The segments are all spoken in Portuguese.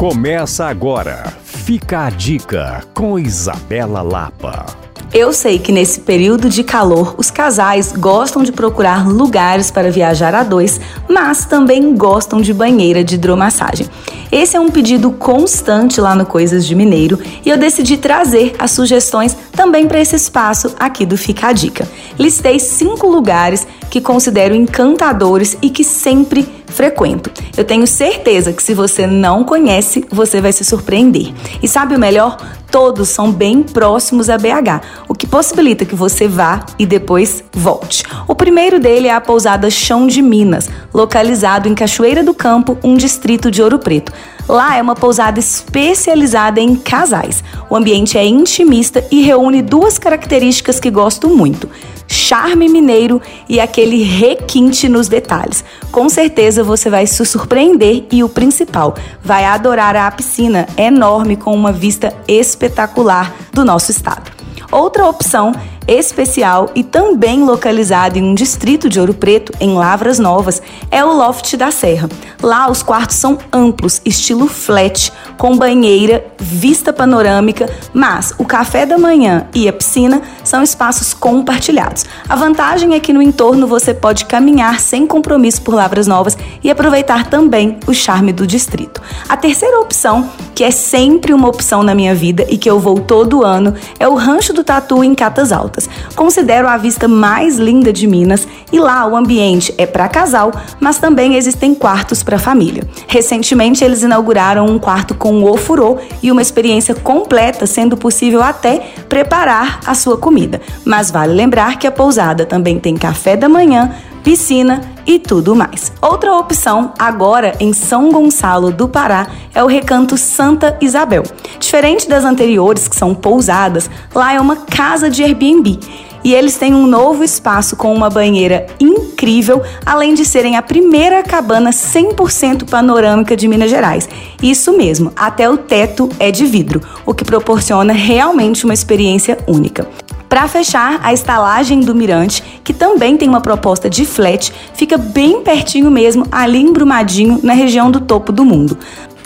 Começa agora. Fica a dica com Isabela Lapa. Eu sei que nesse período de calor os casais gostam de procurar lugares para viajar a dois, mas também gostam de banheira de hidromassagem. Esse é um pedido constante lá no Coisas de Mineiro e eu decidi trazer as sugestões também para esse espaço aqui do Fica a Dica. Listei cinco lugares que considero encantadores e que sempre frequento. Eu tenho certeza que se você não conhece, você vai se surpreender. E sabe o melhor? Todos são bem próximos a BH, o que possibilita que você vá e depois volte. O primeiro dele é a pousada Chão de Minas, localizado em Cachoeira do Campo, um distrito de Ouro Preto. Lá é uma pousada especializada em casais. O ambiente é intimista e reúne duas características que gosto muito: charme mineiro e aquele requinte nos detalhes. Com certeza você vai se surpreender e o principal, vai adorar a piscina enorme com uma vista espetacular do nosso estado. Outra opção especial e também localizado em um distrito de Ouro Preto, em Lavras Novas, é o Loft da Serra. Lá os quartos são amplos, estilo flat, com banheira, vista panorâmica, mas o café da manhã e a piscina são espaços compartilhados. A vantagem é que no entorno você pode caminhar sem compromisso por Lavras Novas e aproveitar também o charme do distrito. A terceira opção, que é sempre uma opção na minha vida e que eu vou todo ano, é o Rancho do Tatu em Catas Altas. Considero a vista mais linda de Minas e lá o ambiente é para casal, mas também existem quartos para família. Recentemente eles inauguraram um quarto com ofurô e uma experiência completa, sendo possível até preparar a sua comida. Mas vale lembrar que a pousada também tem café da manhã, piscina e tudo mais. Outra opção, agora em São Gonçalo do Pará, é o Recanto Santa Isabel. Diferente das anteriores, que são pousadas, lá é uma casa de Airbnb. E eles têm um novo espaço com uma banheira incrível, além de serem a primeira cabana 100% panorâmica de Minas Gerais. Isso mesmo, até o teto é de vidro, o que proporciona realmente uma experiência única. Para fechar, a estalagem do Mirante, que também tem uma proposta de flat, fica bem pertinho mesmo, ali em Brumadinho, na região do topo do mundo.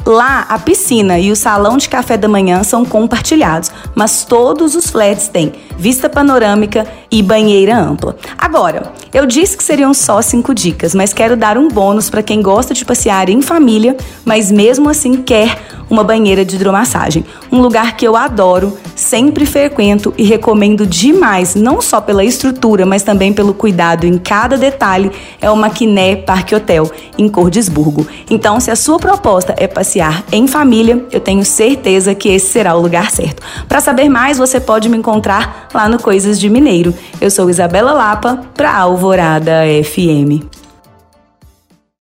Lá, a piscina e o salão de café da manhã são compartilhados, mas todos os flats têm vista panorâmica e banheira ampla. Agora, eu disse que seriam só cinco dicas, mas quero dar um bônus para quem gosta de passear em família, mas mesmo assim quer uma banheira de hidromassagem. Um lugar que eu adoro, sempre frequento e recomendo demais, não só pela estrutura, mas também pelo cuidado em cada detalhe, é o Maquiné Parque Hotel, em Cordesburgo. Então, se a sua proposta é passear em família, eu tenho certeza que esse será o lugar certo. Para saber mais, você pode me encontrar lá no Coisas de Mineiro. Eu sou Isabela Lapa, para Alvorada FM.